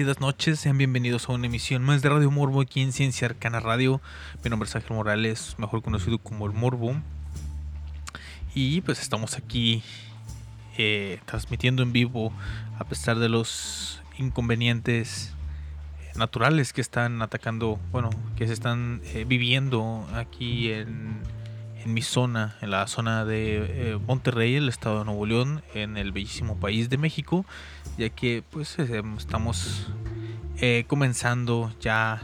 Bendecidas noches, sean bienvenidos a una emisión más de Radio Morbo aquí en Ciencia Arcana Radio. Mi nombre es Ángel Morales, mejor conocido como el Morbo. Y pues estamos aquí eh, transmitiendo en vivo a pesar de los inconvenientes eh, naturales que están atacando, bueno, que se están eh, viviendo aquí en, en mi zona, en la zona de eh, Monterrey, el estado de Nuevo León, en el bellísimo país de México, ya que pues eh, estamos eh, comenzando ya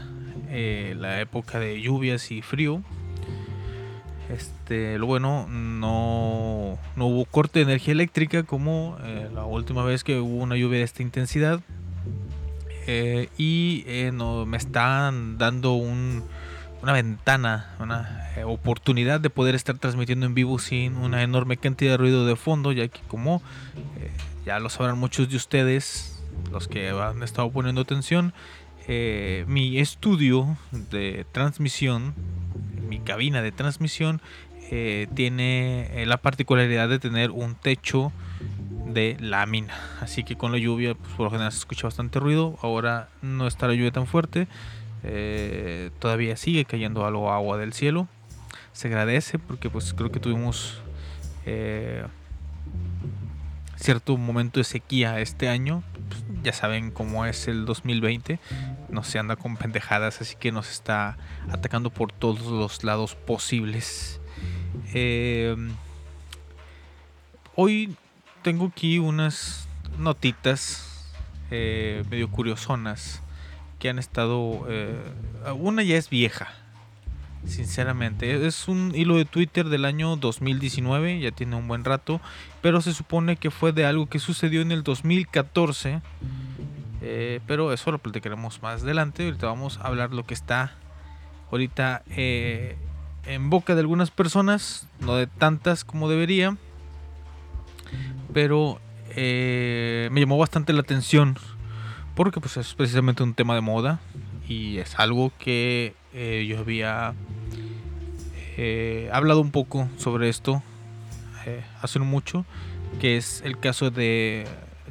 eh, la época de lluvias y frío. Este, lo bueno, no, no hubo corte de energía eléctrica como la última vez que hubo una lluvia de esta intensidad. Y no, me están dando un, una ventana, una eh, oportunidad de poder estar transmitiendo en vivo sin una enorme cantidad de ruido de fondo, ya que como eh, ya lo sabrán muchos de ustedes, los que han estado poniendo atención, eh, mi estudio de transmisión, mi cabina de transmisión, tiene la particularidad de tener un techo de lámina. Así que con la lluvia, pues, por lo general se escucha bastante ruido. Ahora no está la lluvia tan fuerte. Eh, todavía sigue cayendo algo agua del cielo. Se agradece porque pues creo que tuvimos eh, cierto momento de sequía este año. Pues, ya saben cómo es el 2020. No se anda con pendejadas, así que nos está atacando por todos los lados posibles. Eh, hoy tengo aquí unas notitas medio curiosonas que han estado... eh, una ya es vieja, sinceramente. Es un hilo de Twitter del año 2019, ya tiene un buen rato, pero se supone que fue de algo que sucedió en el 2014. eh, pero eso lo platicaremos más adelante. Ahorita vamos a hablar lo que está ahorita eh, en boca de algunas personas, no de tantas como debería, pero me llamó bastante la atención porque pues es precisamente un tema de moda y es algo que eh, yo había eh, hablado un poco sobre esto eh, hace mucho, que es el caso de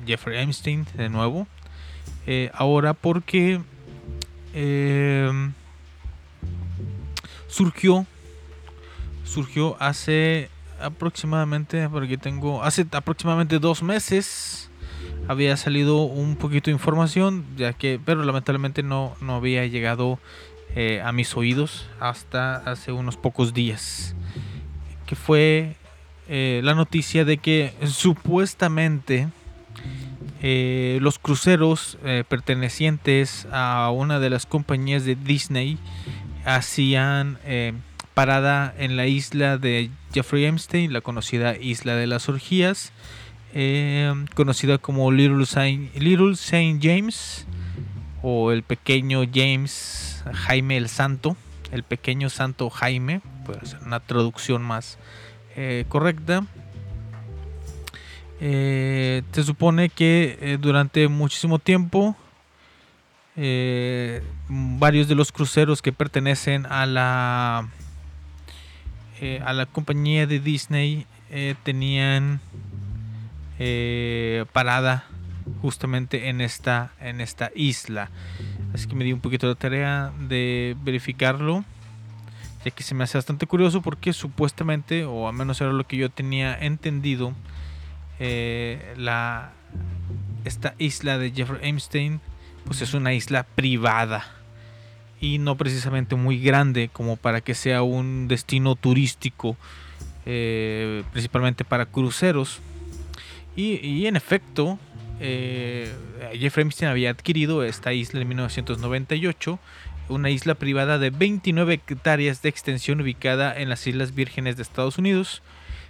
Jeffrey Epstein de nuevo. Ahora porque surgió surgió hace aproximadamente, por aquí tengo, hace aproximadamente dos meses había salido un poquito de información, ya que, pero lamentablemente no, no había llegado eh, a mis oídos hasta hace unos pocos días, que fue eh, la noticia de que supuestamente eh, los cruceros eh, pertenecientes a una de las compañías de Disney hacían parada en la isla de Jeffrey Epstein, la conocida isla de las orgías, eh, conocida como Little Saint, Little Saint James o el pequeño James Jaime el Santo, el pequeño Santo Jaime, puede ser una traducción más eh, correcta. Eh, se supone que durante muchísimo tiempo varios de los cruceros que pertenecen a la a la compañía de Disney tenían eh, parada justamente en esta en esta isla. Así que me di un poquito de tarea de verificarlo ya que se me hace bastante curioso porque supuestamente o al menos era lo que yo tenía entendido eh, la esta isla de Jeffrey Epstein pues es una isla privada y no precisamente muy grande como para que sea un destino turístico eh, principalmente para cruceros y, en efecto eh, Jeffrey Epstein había adquirido esta isla en 1998 una isla privada de 29 hectáreas de extensión ubicada en las Islas Vírgenes de Estados Unidos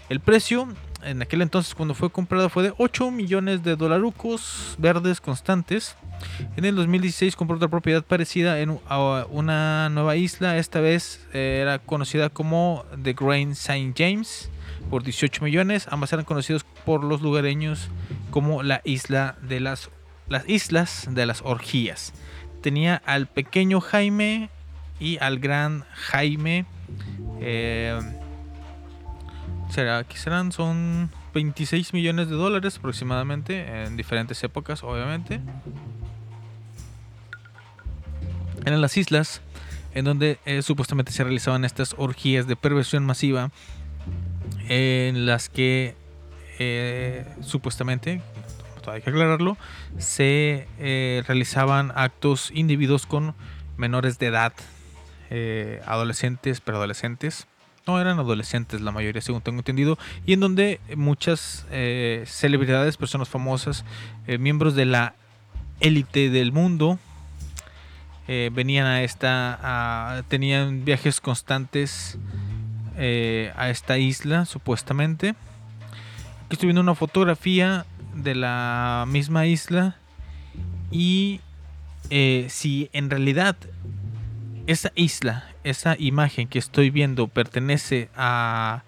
el precio en aquel entonces cuando fue comprado fue de 8 millones de dolarucos verdes constantes. En el 2016 compró otra propiedad parecida en una nueva isla, esta vez eh, era conocida como The Grand St. James por 18 millones. Ambas eran conocidos por los lugareños como la isla de las las islas de las orgías. Tenía al pequeño Jaime y al gran Jaime. eh, será que serán son 26 millones de dólares aproximadamente en diferentes épocas obviamente eran las islas en donde eh, supuestamente se realizaban estas orgías de perversión masiva en las que eh, supuestamente hay que aclararlo se eh, realizaban actos individuos con menores de edad eh, adolescentes preadolescentes. No eran adolescentes la mayoría según tengo entendido y en donde muchas eh, celebridades personas famosas miembros de la élite del mundo venían a esta tenían viajes constantes eh, a esta isla supuestamente. Aquí estoy viendo una fotografía de la misma isla y eh, si en realidad esa isla, esa imagen que estoy viendo pertenece a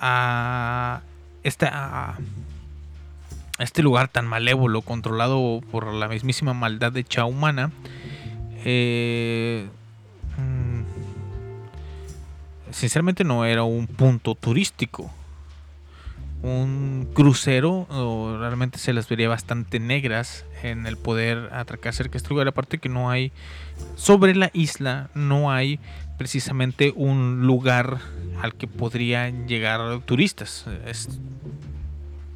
a esta a este lugar tan malévolo controlado por la mismísima maldad de humana eh, sinceramente no era un punto turístico un crucero realmente se las vería bastante negras en el poder atracar cerca de este lugar aparte que no hay sobre la isla no hay precisamente un lugar al que podrían llegar turistas. Es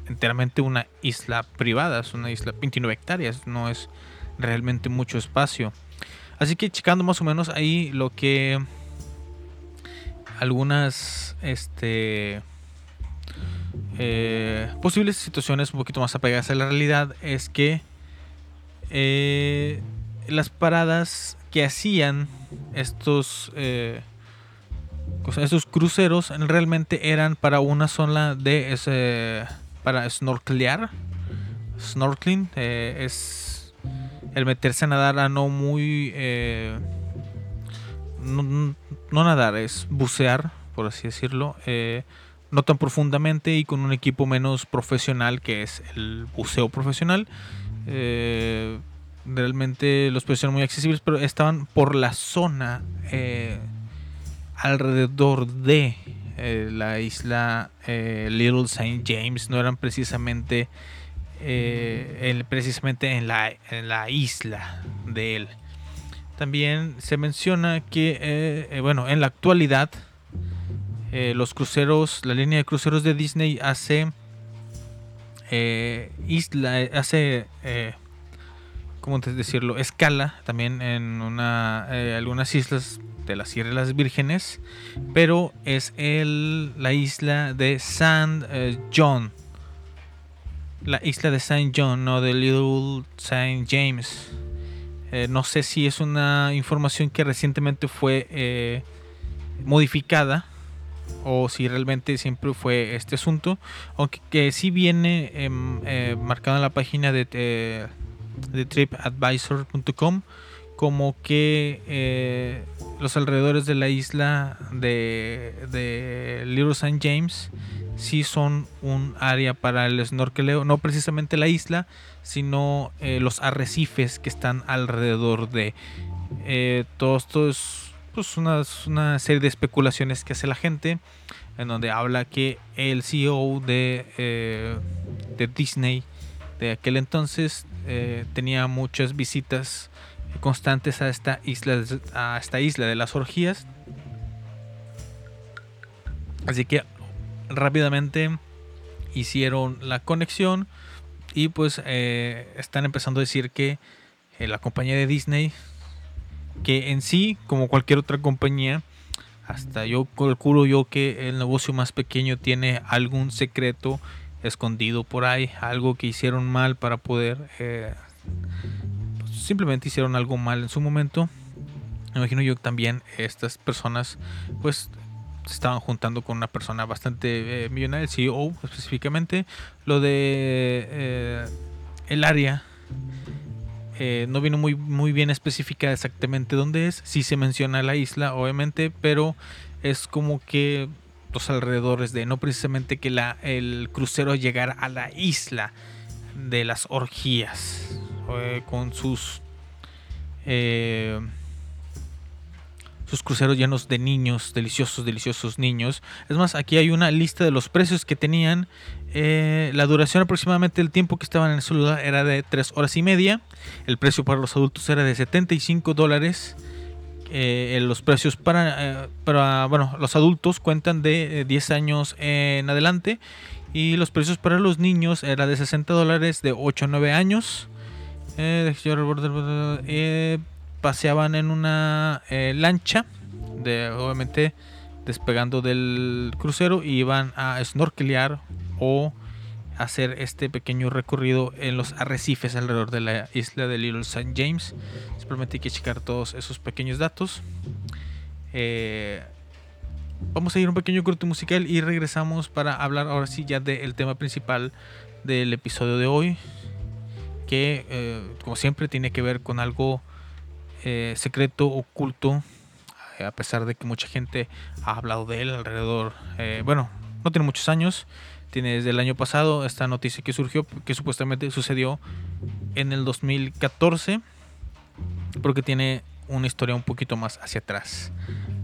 enteramente una isla privada, es una isla 29 hectáreas, no es realmente mucho espacio. Así que checando más o menos ahí lo que algunas este eh, posibles situaciones un poquito más apegadas a la realidad es que eh, las paradas que hacían estos eh, cruceros realmente eran para una zona de para snorkelear snorkeling eh, es el meterse a nadar a no muy no, nadar es bucear por así decirlo eh, no tan profundamente y con un equipo menos profesional que es el buceo profesional eh, realmente los precios eran muy accesibles pero estaban por la zona eh, alrededor de la isla Little St. James no eran precisamente precisamente en la, en la isla de él también se menciona que eh, eh, bueno en la actualidad eh, los cruceros la línea de cruceros de Disney hace hace cómo decirlo escala también en una algunas islas de las Sierra de las Vírgenes pero es el la isla de San John. La isla de Saint John no de Little Saint James Eh, no sé si es una información que recientemente fue eh, modificada o si realmente siempre fue este asunto, aunque que sí viene em, eh, marcado en la página de, de tripadvisor.com como que los alrededores de la isla de, de Little St. James sí son un área para el snorkeleo, no precisamente la isla, sino eh, los arrecifes que están alrededor de eh, todo esto es pues, una, una serie de especulaciones que hace la gente en donde habla que el CEO de, eh, de Disney de aquel entonces tenía muchas visitas constantes a esta isla a esta isla de las orgías. Así que rápidamente hicieron la conexión y pues eh, están empezando a decir que eh, la compañía de Disney que en sí como cualquier otra compañía hasta yo calculo yo que el negocio más pequeño tiene algún secreto escondido por ahí algo que hicieron mal para poder eh, pues, simplemente hicieron algo mal en su momento. Me imagino yo también estas personas pues se estaban juntando con una persona bastante eh, millonaria, el CEO específicamente. Lo de eh, el área eh, no vino muy, muy bien específica exactamente dónde es. Sí se menciona la isla, obviamente, pero es como que los alrededores de, no precisamente que la, el crucero llegara a la isla de las orgías eh, con sus eh, sus cruceros llenos de niños, deliciosos, deliciosos niños. Es más, aquí hay una lista de los precios que tenían. Eh, la duración aproximadamente del tiempo que estaban en el celular era de 3 horas y media. El precio para los adultos era de 75 dólares. Eh, los precios para, eh, bueno, los adultos cuentan de eh, 10 años en adelante. Y los precios para los niños era de 60 dólares de 8 a 9 años. Eh, eh, paseaban en una eh, lancha, de, obviamente despegando del crucero, y iban a snorkelear o hacer este pequeño recorrido en los arrecifes alrededor de la isla de Little St. James. Simplemente hay que checar todos esos pequeños datos. Eh, vamos a ir un pequeño corte musical y regresamos para hablar ahora sí ya del tema principal del episodio de hoy. Que eh, como siempre tiene que ver con algo eh, secreto, oculto, eh, a pesar de que mucha gente ha hablado de él alrededor, eh, bueno, no tiene muchos años, tiene desde el año pasado esta noticia que surgió, que supuestamente sucedió en el 2014, porque tiene una historia un poquito más hacia atrás.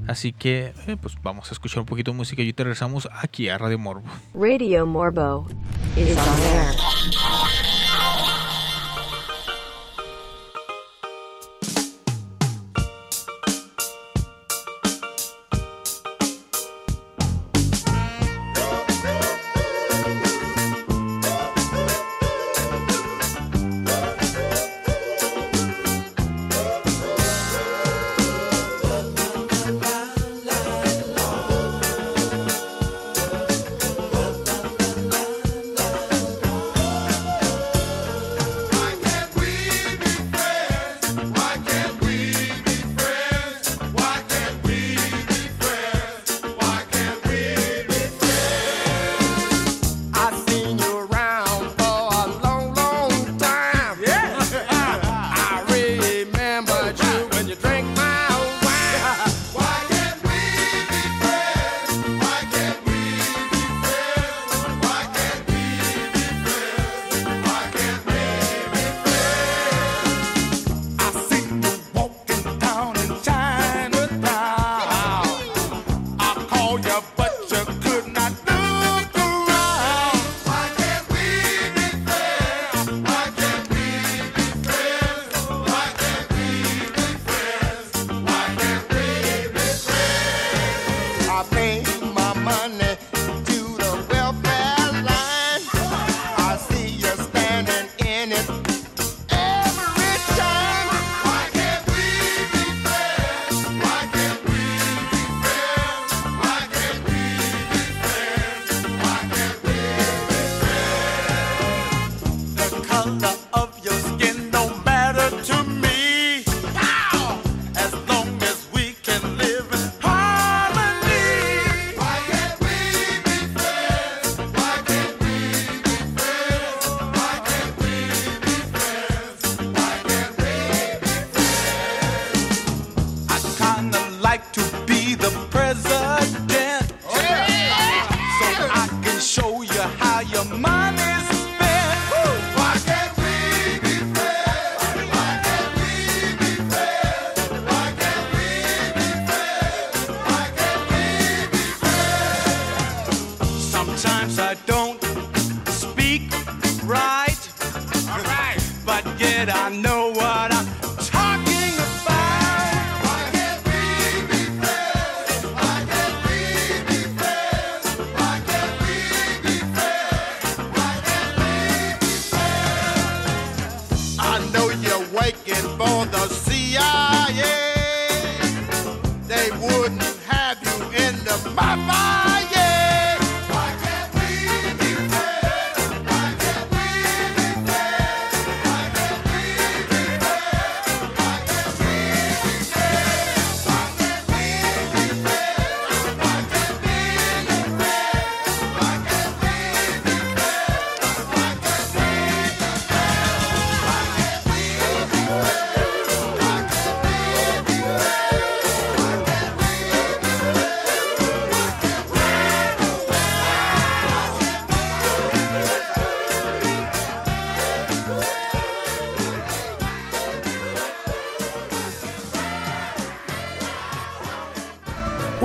Así que, pues vamos a escuchar un poquito de música y te regresamos aquí a Radio Morbo. Radio Morbo is on air.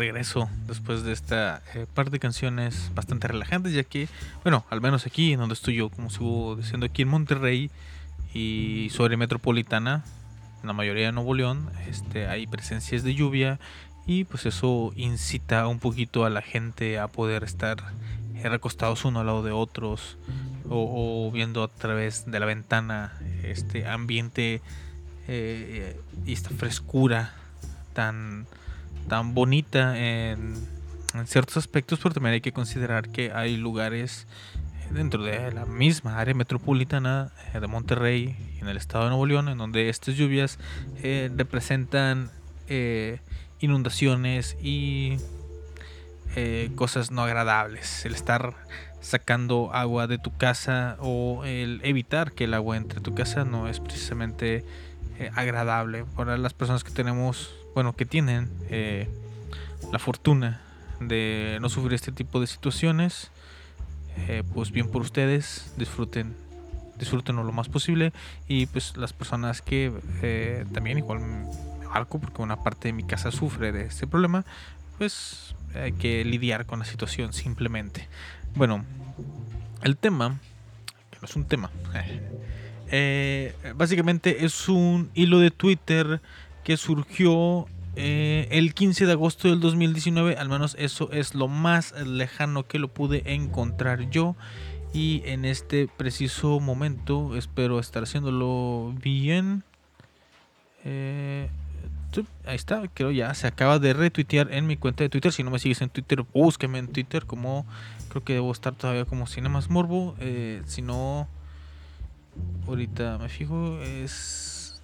regreso después de esta eh, par de canciones bastante relajantes, ya que, bueno, al menos aquí donde estoy yo, como sigo diciendo aquí en Monterrey y sobre Metropolitana, en la mayoría de Nuevo León, este, hay presencias de lluvia y pues eso incita un poquito a la gente a poder estar eh, recostados uno al lado de otros o, o viendo a través de la ventana este ambiente eh, y esta frescura tan tan bonita en, ciertos aspectos, pero también hay que considerar que hay lugares dentro de la misma área metropolitana eh, de Monterrey, en el estado de Nuevo León, en donde estas lluvias eh, representan eh, inundaciones y eh, cosas no agradables. El estar sacando agua de tu casa o el evitar que el agua entre tu casa no es precisamente agradable para las personas que tenemos, bueno, que tienen eh, la fortuna de no sufrir este tipo de situaciones. eh, pues bien por ustedes, disfruten disfrútenlo lo más posible y pues las personas que eh, también igual me marco porque una parte de mi casa sufre de este problema pues hay que lidiar con la situación simplemente bueno el tema que no es un tema eh, básicamente es un hilo de Twitter que surgió eh, el 15 de agosto del 2019 al menos eso es lo más lejano que lo pude encontrar yo y en este preciso momento espero estar haciéndolo bien. Eh, ahí está, creo ya se acaba de retuitear en mi cuenta de Twitter. Si no me sigues en Twitter, búsqueme en Twitter como creo que debo estar todavía como Cinemas Morbo. Eh, si no, ahorita me fijo, es.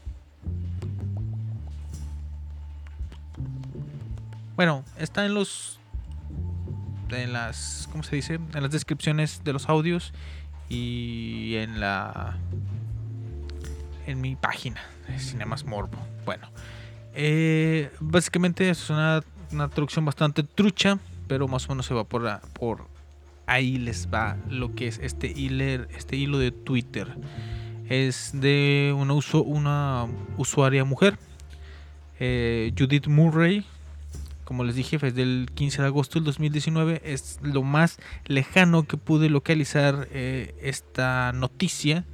Bueno, está en los en las ¿cómo se dice? En las descripciones de los audios y en la en mi página Cinemas Morbo. Bueno, eh, básicamente es una, una traducción bastante trucha, pero más o menos se va por, ahí les va lo que es este hilo, este hilo de Twitter. Es de una usuaria mujer, eh, Judith Murray, como les dije, es del 15 de agosto del 2019. Es lo más lejano que pude localizar eh, esta noticia,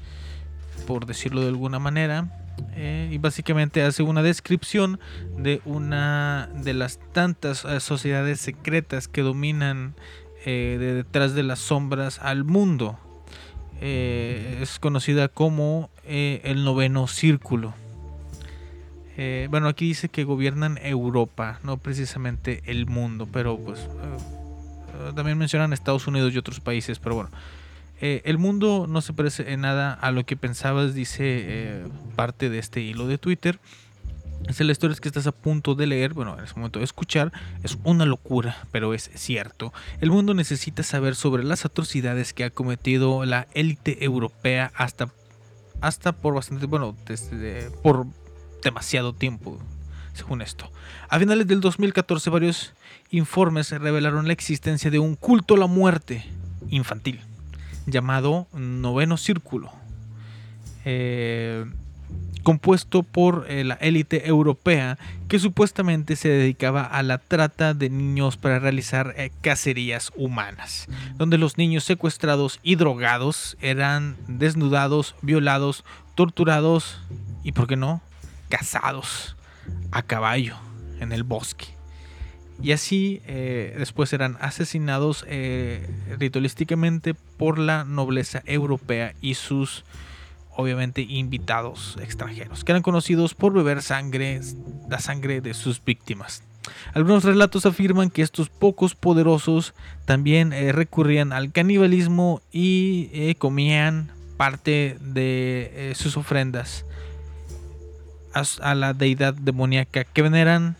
por decirlo de alguna manera. Eh, y básicamente hace una descripción de una de las tantas eh, sociedades secretas que dominan de detrás de las sombras al mundo. Es conocida como el noveno círculo. Eh, bueno, aquí dice que gobiernan Europa, no precisamente el mundo, pero pues eh, eh, también mencionan Estados Unidos y otros países, pero bueno. El mundo no se parece en nada a lo que pensabas, dice parte de este hilo de Twitter. Es la historia que estás a punto de leer, bueno, en ese momento de escuchar, es una locura, pero es cierto. El mundo necesita saber sobre las atrocidades que ha cometido la élite europea hasta, hasta por bastante, bueno, desde, por demasiado tiempo, según esto. A finales del 2014 varios informes revelaron la existencia de un culto a la muerte infantil llamado Noveno Círculo, eh, compuesto por eh, la élite europea que supuestamente se dedicaba a la trata de niños para realizar eh, cacerías humanas, donde los niños secuestrados y drogados eran desnudados, violados, torturados y, ¿por qué no?, cazados a caballo en el bosque. Y así eh, después eran asesinados eh, ritualísticamente por la nobleza europea y sus obviamente invitados extranjeros, que eran conocidos por beber sangre, la sangre de sus víctimas. Algunos relatos afirman que estos pocos poderosos también eh, recurrían al canibalismo y comían parte de sus ofrendas a, la deidad demoníaca. Que veneran.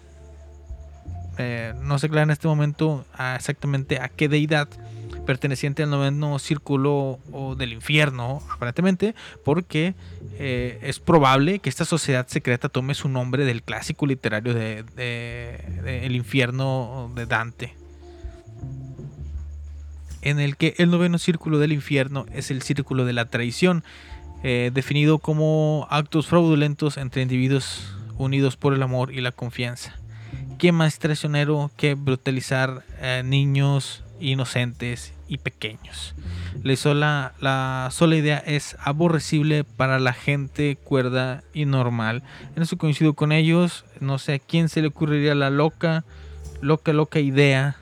Eh, no se aclara en este momento exactamente a qué deidad perteneciente al noveno círculo o del infierno, aparentemente, porque eh, es probable que esta sociedad secreta tome su nombre del clásico literario de- de El infierno de Dante, en el que el noveno círculo del infierno es el círculo de la traición, eh, definido como actos fraudulentos entre individuos unidos por el amor y la confianza. ¿Qué más traicionero que brutalizar a niños inocentes y pequeños? La sola, la sola idea es aborrecible para la gente cuerda y normal. En eso coincido con ellos. No sé a quién se le ocurriría la loca, loca, loca idea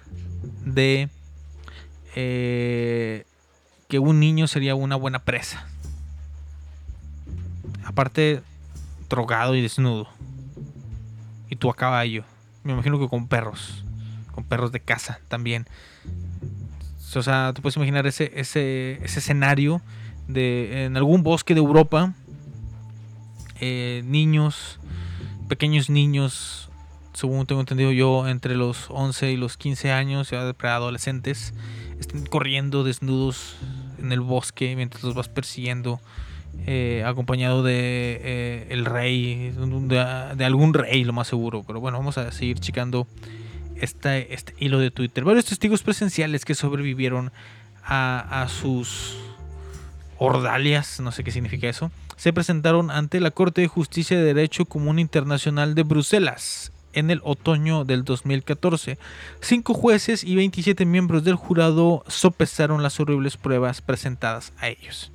de eh, que un niño sería una buena presa. Aparte, drogado y desnudo. Y tú a caballo. Me imagino que con perros. Con perros de casa también. O sea, tú puedes imaginar ese, ese, ese escenario de en algún bosque de Europa. eh, niños, pequeños niños según tengo entendido yo, entre los 11 y los 15 años, ya preadolescentes, estén corriendo desnudos en el bosque mientras los vas persiguiendo, eh, acompañado de eh, el rey, de, algún rey, lo más seguro. Pero bueno, vamos a seguir checando esta, este hilo de Twitter. Varios testigos presenciales que sobrevivieron a, a sus ordalias, no sé qué significa eso, se presentaron ante la Corte de Justicia de Derecho Común Internacional de Bruselas en el otoño del 2014. Cinco jueces y 27 miembros del jurado sopesaron las horribles pruebas presentadas a ellos.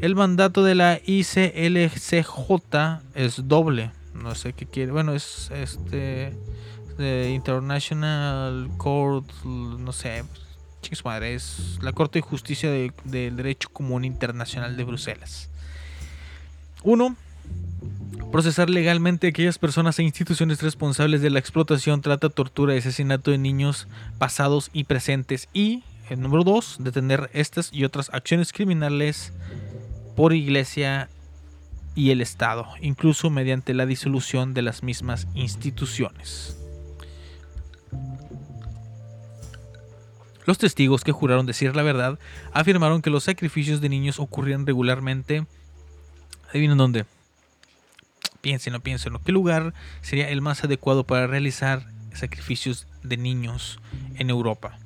El mandato de la ICLCJ es doble. No sé qué quiere. Bueno, es este. de International Court. No sé. Chicos madre. Es la Corte de Justicia de- del Derecho Común Internacional de Bruselas. Uno. Procesar legalmente a aquellas personas e instituciones responsables de la explotación, trata, tortura y asesinato de niños pasados y presentes. Y, el número dos, detener estas y otras acciones criminales por iglesia y el Estado, incluso mediante la disolución de las mismas instituciones. Los testigos que juraron decir la verdad afirmaron que los sacrificios de niños ocurrían regularmente. Adivinen dónde. Piénsenlo, piénsenlo. ¿Qué lugar sería el más adecuado para realizar sacrificios de niños en Europa?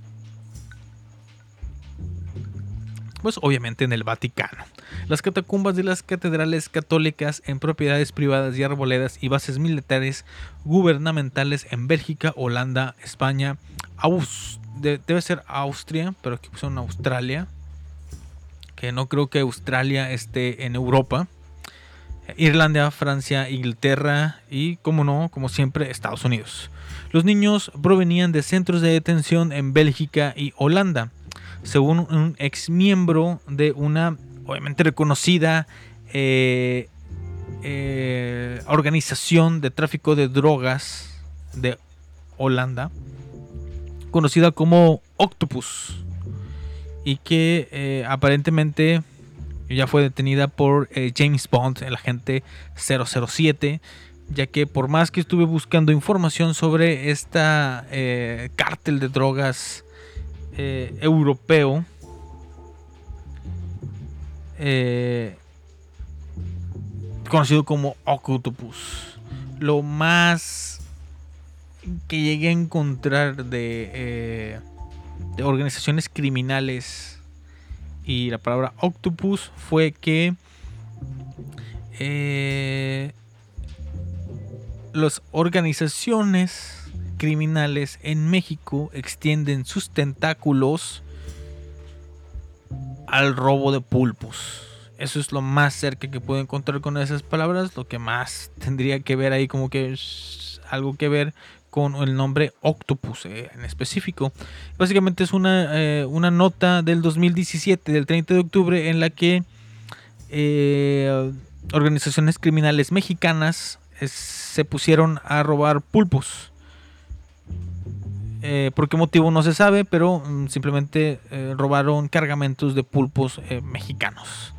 Pues obviamente en el Vaticano. Las catacumbas de las catedrales católicas en propiedades privadas y arboledas y bases militares gubernamentales en Bélgica, Holanda, España, debe ser Austria, pero aquí pusieron Australia, que no creo que Australia esté en Europa. Irlanda, Francia, Inglaterra y, como no, como siempre, Estados Unidos. Los niños provenían de centros de detención en Bélgica y Holanda, según un ex miembro de una, obviamente reconocida, eh, eh, organización de tráfico de drogas de Holanda, conocida como Octopus, y que eh, aparentemente ya fue detenida por eh, James Bond, el agente 007, ya que por más que estuve buscando información sobre esta cártel de drogas eh, europeo, eh, conocido como Octopus, lo más que llegué a encontrar de, eh, de organizaciones criminales y la palabra octopus fue que las organizaciones criminales en México extienden sus tentáculos al robo de pulpos. Eso es lo más cerca que puedo encontrar con esas palabras. Lo que más tendría que ver ahí como que es algo que ver con el nombre Octopus eh, en específico. Básicamente es una, eh, una nota del 2017, del 30 de octubre, en la que eh, organizaciones criminales mexicanas se pusieron a robar pulpos. Eh, ¿Por qué motivo no se sabe? Pero mm, simplemente eh, robaron cargamentos de pulpos eh, mexicanos.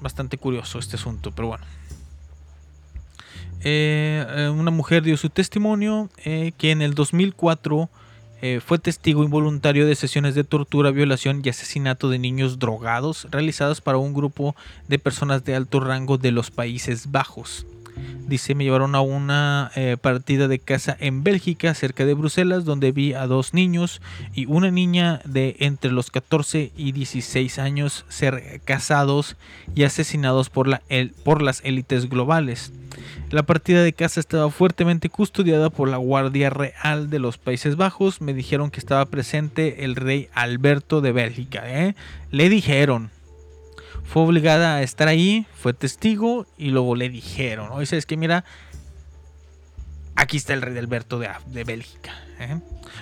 Bastante curioso este asunto, pero bueno. Una mujer dio su testimonio que en el 2004 eh, fue testigo involuntario de sesiones de tortura, violación y asesinato de niños drogados realizadas para un grupo de personas de alto rango de los Países Bajos. Dice, me llevaron a una eh, partida de casa en Bélgica, cerca de Bruselas, donde vi a dos niños y una niña de entre los 14 y 16 años ser casados y asesinados por, la, el- por las élites globales. La partida de casa estaba fuertemente custodiada por la Guardia Real de los Países Bajos. Me dijeron que estaba presente el rey Alberto de Bélgica. ¿eh? Le dijeron. Fue obligada a estar ahí, fue testigo y luego le dijeron. Oye, es que mira, aquí está el rey Alberto de, de Bélgica. ¿eh?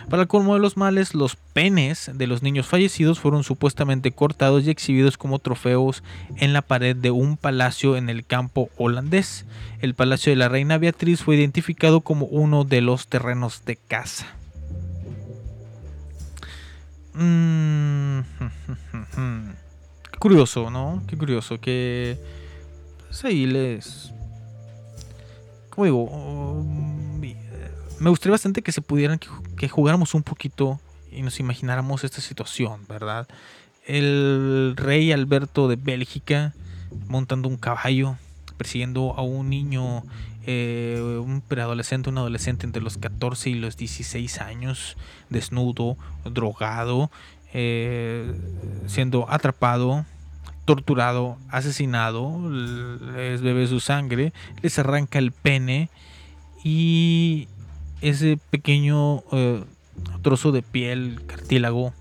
Para el colmo de los males, los penes de los niños fallecidos fueron supuestamente cortados y exhibidos como trofeos en la pared de un palacio en el campo holandés. El palacio de la reina Beatriz fue identificado como uno de los terrenos de caza. Mm, Qué curioso, ¿no? Qué curioso que pues les... ¿Cómo digo? Um, me gustaría bastante que se pudieran, que jugáramos un poquito y nos imagináramos esta situación, ¿verdad? El rey Alberto de Bélgica montando un caballo, persiguiendo a un niño, eh, un preadolescente, un adolescente entre los 14 y los 16 años, desnudo, drogado, eh, siendo atrapado, torturado, asesinado, les bebe su sangre, les arranca el pene y ese pequeño eh, trozo de piel, cartílago,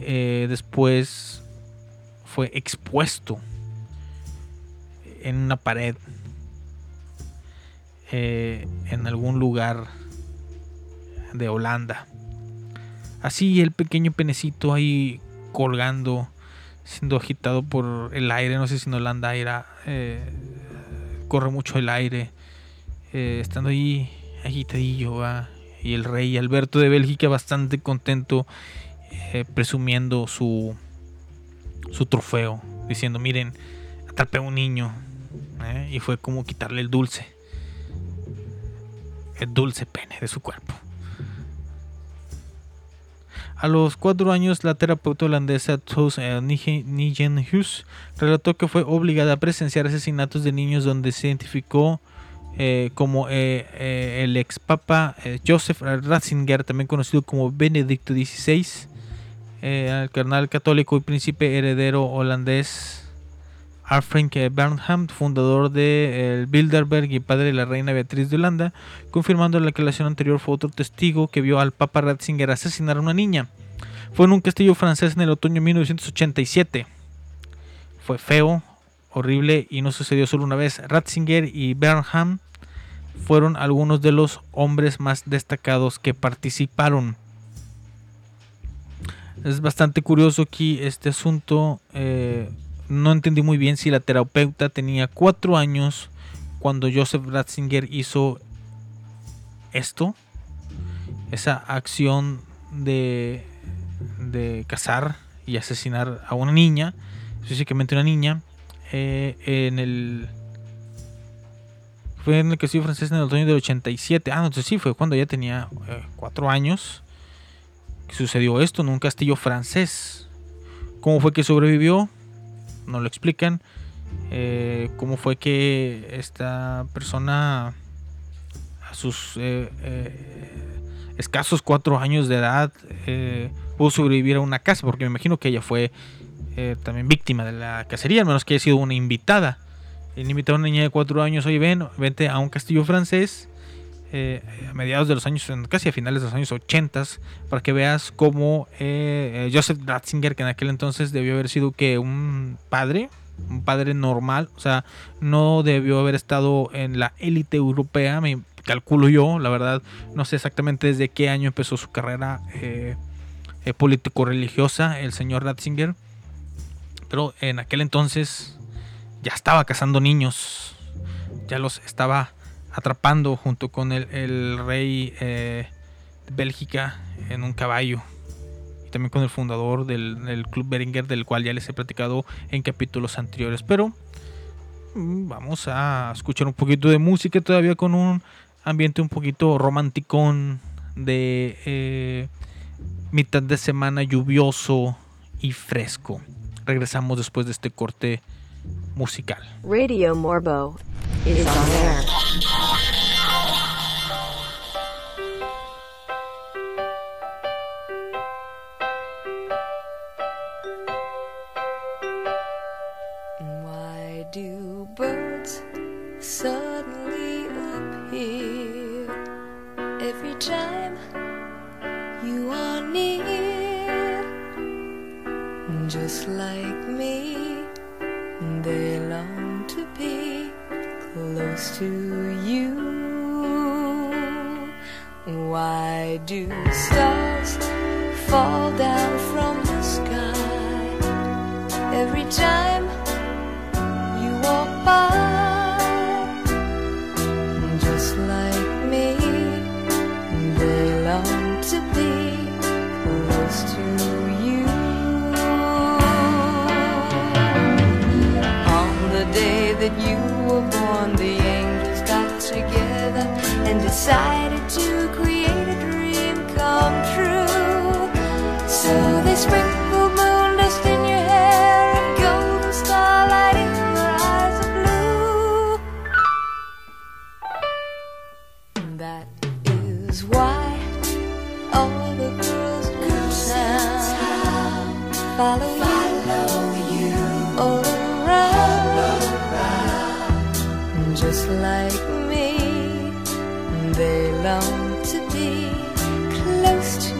eh, después fue expuesto en una pared eh, en algún lugar de Holanda. Así el pequeño penecito ahí colgando, siendo agitado por el aire. No sé si en Holanda era, eh, corre mucho el aire. eh, estando ahí agitadillo, y el rey Alberto de Bélgica bastante contento, eh, presumiendo su, su trofeo, diciendo, miren, atrapé a un niño, ¿eh? y fue como quitarle el dulce, el dulce pene de su cuerpo. A los cuatro años, la terapeuta holandesa Toos eh, Nije- Nijenhuis relató que fue obligada a presenciar asesinatos de niños donde se identificó eh, como eh, el ex papa Joseph Ratzinger, también conocido como Benedicto XVI, el cardenal católico y príncipe heredero holandés Alfred Bernham, fundador de el Bilderberg y padre de la reina Beatriz de Holanda, confirmando la declaración anterior fue otro testigo que vio al Papa Ratzinger asesinar a una niña. Fue en un castillo francés en el otoño de 1987. Fue feo, horrible y no sucedió solo una vez. Ratzinger y Bernham fueron algunos de los hombres más destacados que participaron. Es bastante curioso aquí este asunto. eh, no entendí muy bien si la terapeuta tenía cuatro años cuando Joseph Ratzinger hizo esto. Esa acción de, de cazar y asesinar a una niña, específicamente una niña, eh, en el... Fue en el castillo francés en el otoño del 87. Ah, no, entonces sí, fue cuando ya tenía eh, cuatro años que sucedió esto en un castillo francés. ¿Cómo fue que sobrevivió? No lo explican. Eh, ¿Cómo fue que esta persona a sus eh, eh, escasos cuatro años de edad eh, pudo sobrevivir a una casa? Porque me imagino que ella fue eh, también víctima de la cacería, al menos que haya sido una invitada. El invitado a una niña de cuatro años, oye, ven, vente a un castillo francés eh, a mediados de los años, casi a finales de los años 80, para que veas cómo eh, eh, Joseph Ratzinger, que en aquel entonces debió haber sido que un padre, un padre normal, o sea, no debió haber estado en la élite europea, me calculo yo, la verdad, no sé exactamente desde qué año empezó su carrera político-religiosa, el señor Ratzinger, pero en aquel entonces ya estaba cazando niños, ya los estaba atrapando junto con el, rey eh, de Bélgica en un caballo. Y también con el fundador del, Club Beringer, del cual ya les he platicado en capítulos anteriores. Pero mm, vamos a escuchar un poquito de música todavía con un ambiente un poquito romanticón de eh, mitad de semana lluvioso y fresco. Regresamos después de este corte musical. Radio Morbo is on air. That you just like me. They long to be close to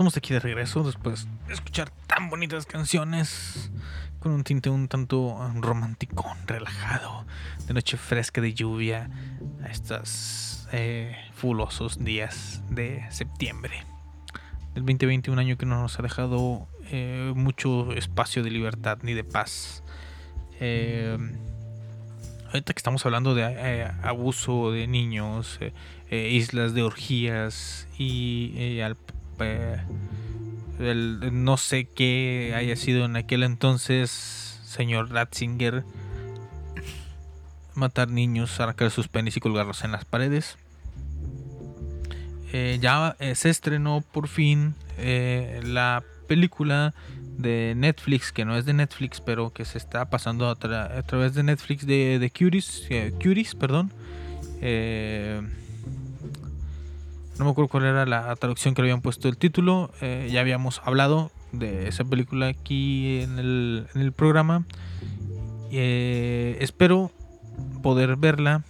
estamos aquí de regreso después de escuchar tan bonitas canciones con un tinte un tanto romántico, relajado, de noche fresca de lluvia a estos eh, fulosos días de septiembre del 2020, un año que no nos ha dejado eh, mucho espacio de libertad ni de paz. Eh, ahorita que estamos hablando de eh, abuso de niños, eh, islas de orgías y al- no sé qué haya sido en aquel entonces, señor Ratzinger, matar niños, arrancar sus penes y colgarlos en las paredes. Eh, ya eh, se estrenó por fin eh, la película de Netflix, que no es de Netflix, pero que se está pasando a, tra- a través de Netflix de, de Cuties, eh, Cuties, perdón. Eh, no me acuerdo cuál era la traducción que le habían puesto el título. eh, ya habíamos hablado de esa película aquí en el, programa. Eh, espero poder verla.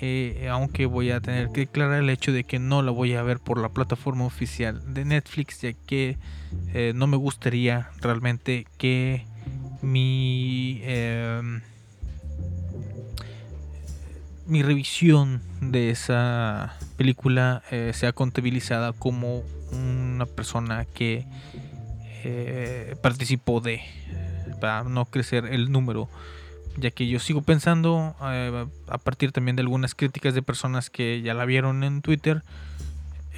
eh, aunque voy a tener que declarar el hecho de que no la voy a ver por la plataforma oficial de Netflix, ya que no me gustaría realmente que mi mi revisión de esa película eh, sea contabilizada como una persona que eh, participó de para no crecer el número ya que yo sigo pensando eh, a partir también de algunas críticas de personas que ya la vieron en Twitter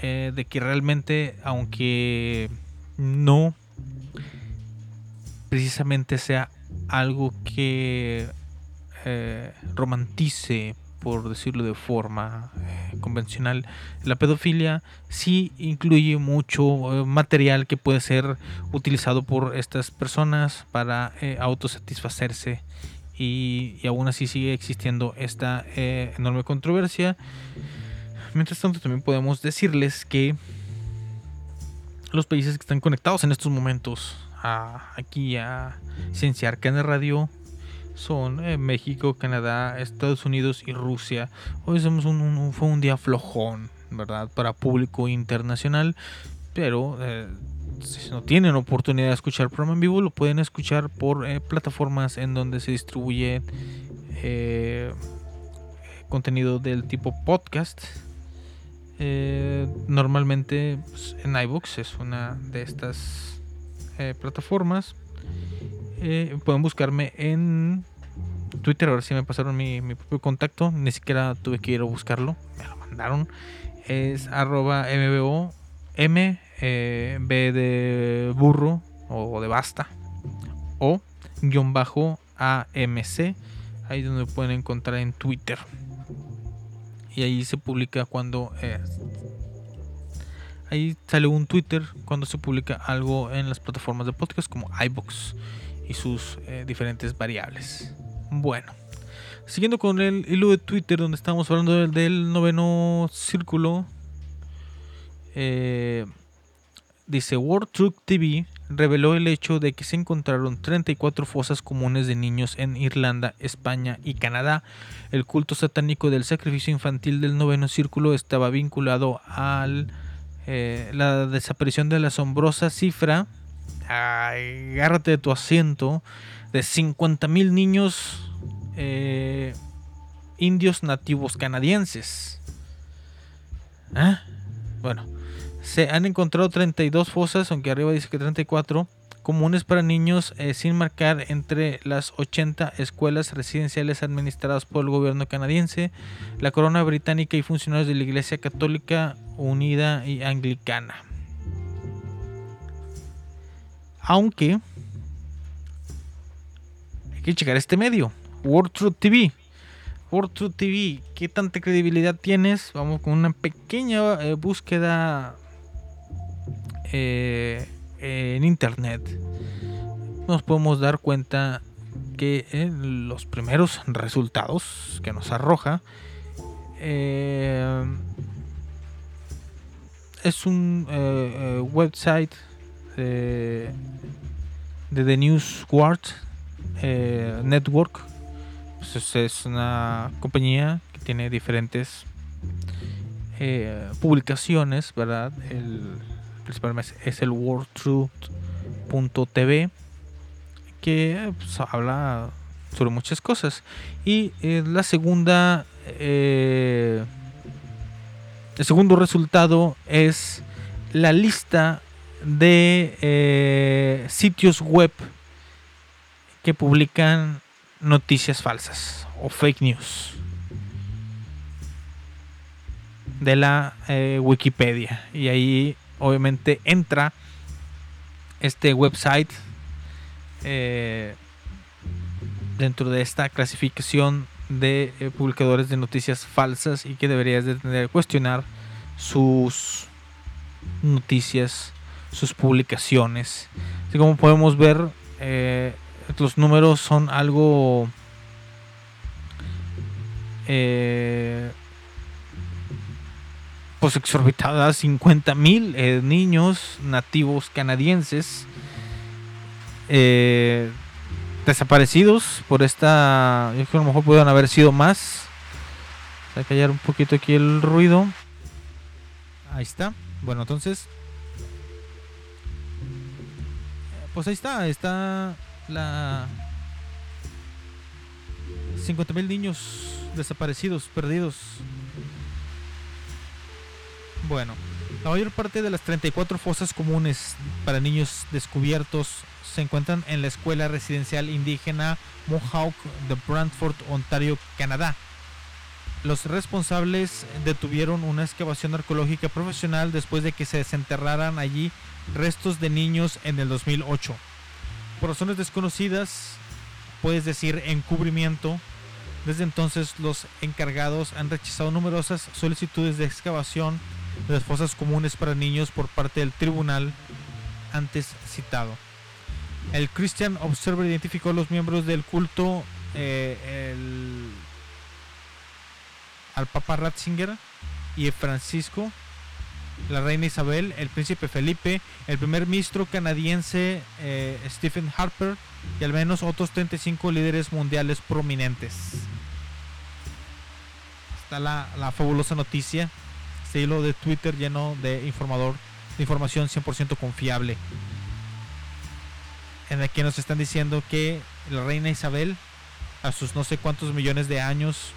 de que realmente aunque no precisamente sea algo que romantice por decirlo de forma eh, convencional la pedofilia sí incluye mucho eh, material que puede ser utilizado por estas personas para eh, autosatisfacerse y, aún así sigue existiendo esta enorme controversia. Mientras tanto, también podemos decirles que los países que están conectados en estos momentos a, aquí a Ciencia Arcana Radio son eh, México, Canadá, Estados Unidos y Rusia. Hoy somos un, fue un día flojón, ¿verdad? Para público internacional, pero eh, si no tienen oportunidad de escuchar el programa en vivo, lo pueden escuchar por eh, plataformas en donde se distribuye contenido del tipo podcast. Normalmente pues, en iBooks es una de estas plataformas. Eh, pueden buscarme en Twitter. Ahora sí me pasaron mi, propio contacto. Ni siquiera tuve que ir a buscarlo. Me lo mandaron. Es arroba mbo m eh, b de burro o de basta o guion bajo amc. Ahí donde pueden encontrar en Twitter. Y ahí se publica cuando eh, ahí sale un Twitter cuando se publica algo en las plataformas de podcast como iBox y sus eh, diferentes variables. Bueno, siguiendo con el hilo de Twitter donde estamos hablando del, noveno círculo, eh, dice World Truck TV reveló el hecho de que se encontraron 34 fosas comunes de niños en Irlanda, España y Canadá. El culto satánico del sacrificio infantil del noveno círculo estaba vinculado a la desaparición de la asombrosa cifra, agárrate de tu asiento, de 50.000 niños eh, indios nativos canadienses. ¿Ah? Bueno, se han encontrado 32 fosas, aunque arriba dice que 34, comunes para niños eh, sin marcar entre las 80 escuelas residenciales administradas por el gobierno canadiense, la corona británica y funcionarios de la Iglesia Católica Unida y Anglicana. Aunque hay que checar este medio, World Truth TV. World Truth TV, ¿qué tanta credibilidad tienes? Vamos con una pequeña eh, búsqueda eh, en internet. Nos podemos dar cuenta que eh, los primeros resultados que nos arroja es un website de, de The News Guard eh, Network. Pues es- una compañía que tiene diferentes eh, publicaciones, ¿verdad? El principal es, el worldtruth.tv que pues, habla sobre muchas cosas. Y la segunda, eh, el segundo resultado es la lista de eh, sitios web que publican noticias falsas o fake news de la eh, Wikipedia. Y ahí obviamente entra este website eh, dentro de esta clasificación de publicadores de noticias falsas y que deberías de tener cuestionar sus noticias, sus publicaciones. Así como podemos ver, eh, los números son algo eh, pues exorbitadas. 50 mil niños nativos canadienses eh, desaparecidos por esta yo creo que a lo mejor pudieron haber sido más. Voy a callar un poquito aquí el ruido. Ahí está. Bueno entonces pues ahí está está la 50 mil niños desaparecidos perdidos bueno, la mayor parte de las 34 fosas comunes para niños descubiertos se encuentran en la escuela residencial indígena Mohawk de Brantford, Ontario, Canadá. Los responsables detuvieron una excavación arqueológica profesional después de que se desenterraran allí restos de niños en el 2008. Por razones desconocidas, puedes decir encubrimiento, desde entonces los encargados han rechazado numerosas solicitudes de excavación de las fosas comunes para niños por parte del tribunal antes citado. El Christian Observer identificó a los miembros del culto eh, el- al Papa Ratzinger y Francisco, la reina Isabel, el príncipe Felipe, el primer ministro canadiense eh, Stephen Harper y al menos otros 35 líderes mundiales prominentes. Está la, fabulosa noticia este hilo de Twitter lleno de informador, de información 100% confiable. En el que nos están diciendo que la reina Isabel, a sus no sé cuántos millones de años,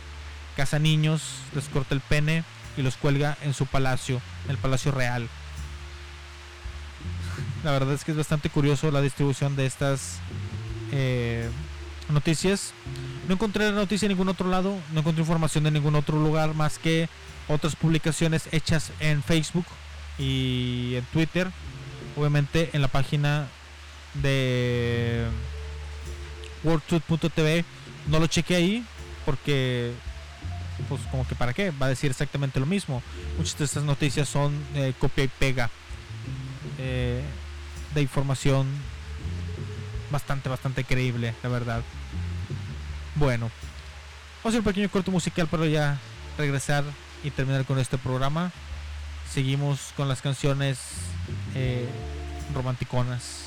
caza niños, les corta el pene y los cuelga en su palacio, en el palacio real. La verdad es que es bastante curioso la distribución de estas eh, noticias. No encontré la noticia en ningún otro lado, no encontré información de ningún otro lugar más que otras publicaciones hechas en Facebook y en Twitter. Obviamente en la página de worldtruth.tv no lo chequé ahí porque pues como que para qué va a decir exactamente lo mismo. Muchas de estas noticias son eh, copia y pega eh, de información bastante bastante creíble la verdad. Bueno vamos a hacer un pequeño corto musical para ya regresar y terminar con este programa. Seguimos con las canciones eh, romanticonas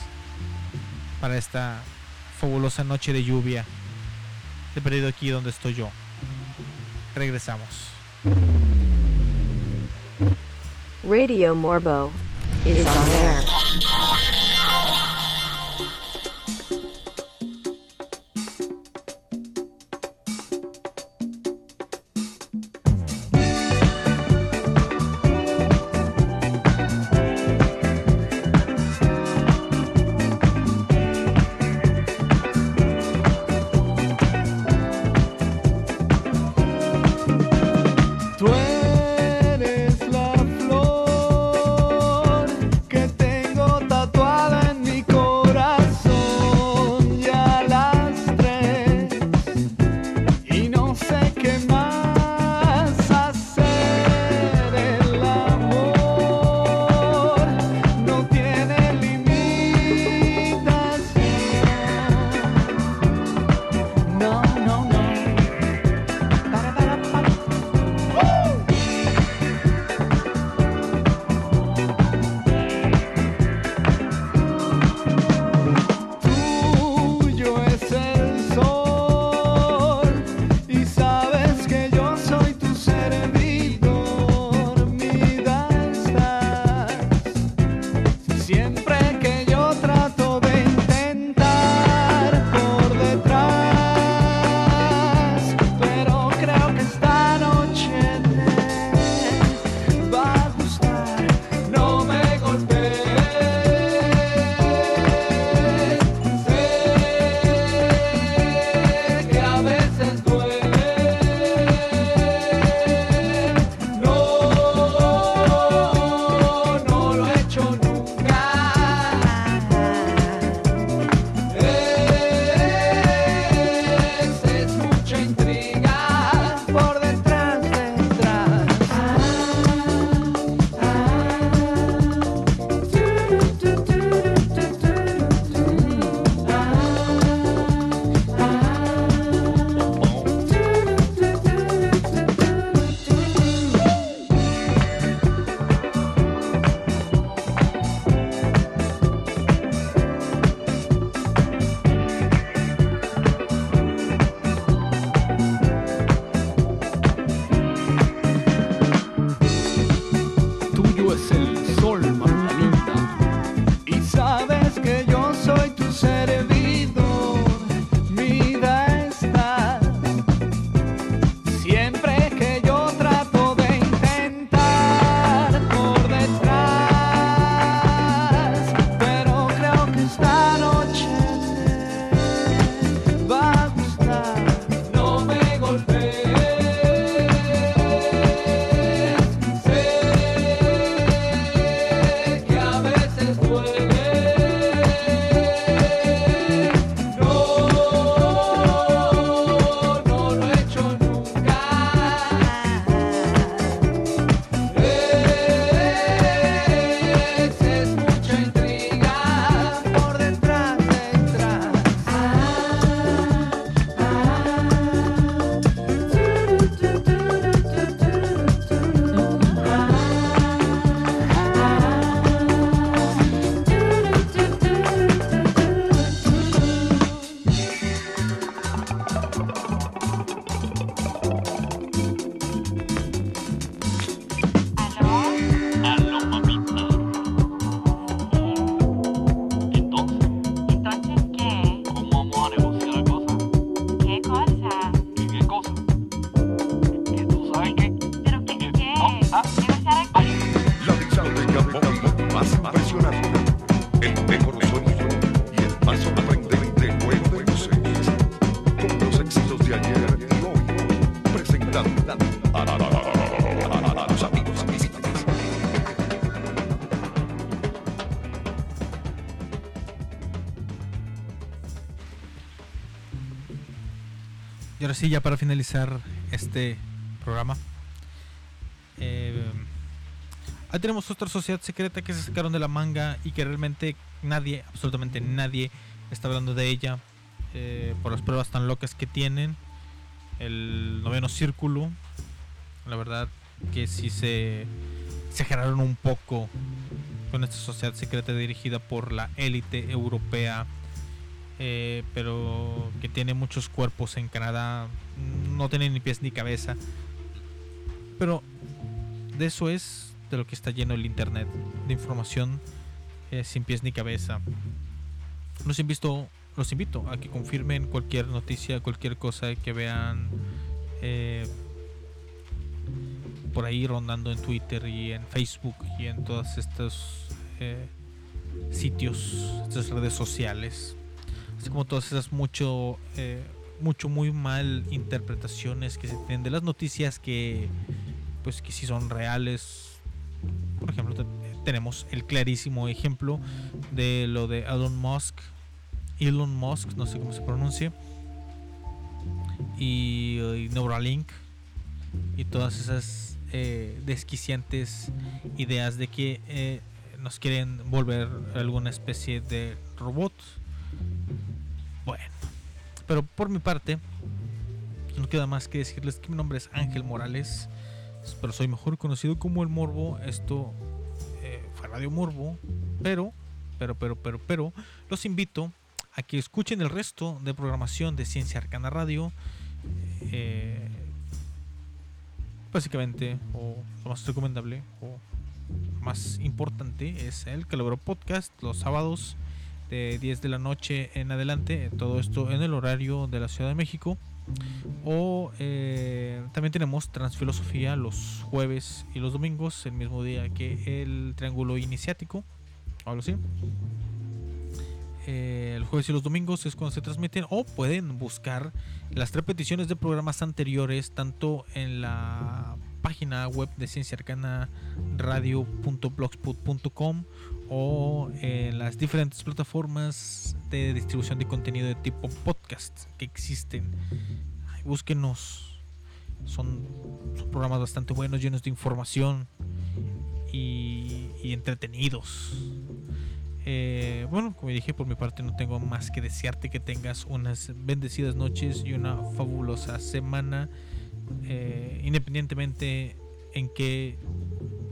para esta fabulosa noche de lluvia. De perdido aquí donde estoy yo regresamos Radio Morbo is on air. Sí, ya para finalizar este programa. eh, ahí tenemos otra sociedad secreta que se sacaron de la manga y que realmente nadie, absolutamente nadie, está hablando de ella eh, por las pruebas tan locas que tienen. El noveno círculo, la verdad que sí se exageraron un poco con esta sociedad secreta dirigida por la élite europea eh, pero que tiene muchos cuerpos en Canadá, no tiene ni pies ni cabeza. Pero de eso es de lo que está lleno el internet, de información eh, sin pies ni cabeza. Los invito, los invito a que confirmen cualquier noticia, cualquier cosa que vean eh, por ahí rondando en Twitter y en Facebook y en todos estos eh, sitios, estas redes sociales como todas esas mucho eh, mucho muy mal interpretaciones que se tienen de las noticias que pues que sí son reales. Por ejemplo te- tenemos el clarísimo ejemplo de lo de Elon Musk Elon Musk no sé cómo se pronuncia y, y Neuralink y todas esas eh, desquiciantes ideas de que eh, nos quieren volver alguna especie de robot bueno, pero por mi parte, no queda más que decirles que mi nombre es Ángel Morales, pero soy mejor conocido como el Morbo. Esto eh, fue Radio Morbo, pero, pero, pero, pero, pero, los invito a que escuchen el resto de programación de Ciencia Arcana Radio. eh, básicamente, o lo más recomendable, o más importante, es el Calabro Podcast los sábados de 10 de la noche en adelante, todo esto en el horario de la Ciudad de México. O eh, también tenemos Transfilosofía los jueves y los domingos, el mismo día que el Triángulo Iniciático, o algo así. Eh, el jueves y los domingos es cuando se transmiten, o pueden buscar las repeticiones de programas anteriores, tanto en la página web de Ciencia Arcana radio.blogspot.com o en las diferentes plataformas de distribución de contenido de tipo podcast que existen. Búsquenos. Son, son programas bastante buenos, llenos de información y, y entretenidos. Eh, bueno, como dije, por mi parte no tengo más que desearte que tengas unas bendecidas noches y una fabulosa semana, eh, independientemente en qué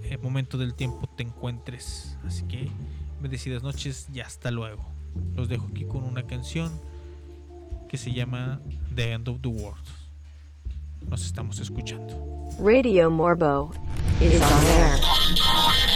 eh, momento del tiempo te encuentres. Así que bendecidas noches y hasta luego. Los dejo aquí con una canción que se llama The End of the World. Nos estamos escuchando. Radio Morbo is on air.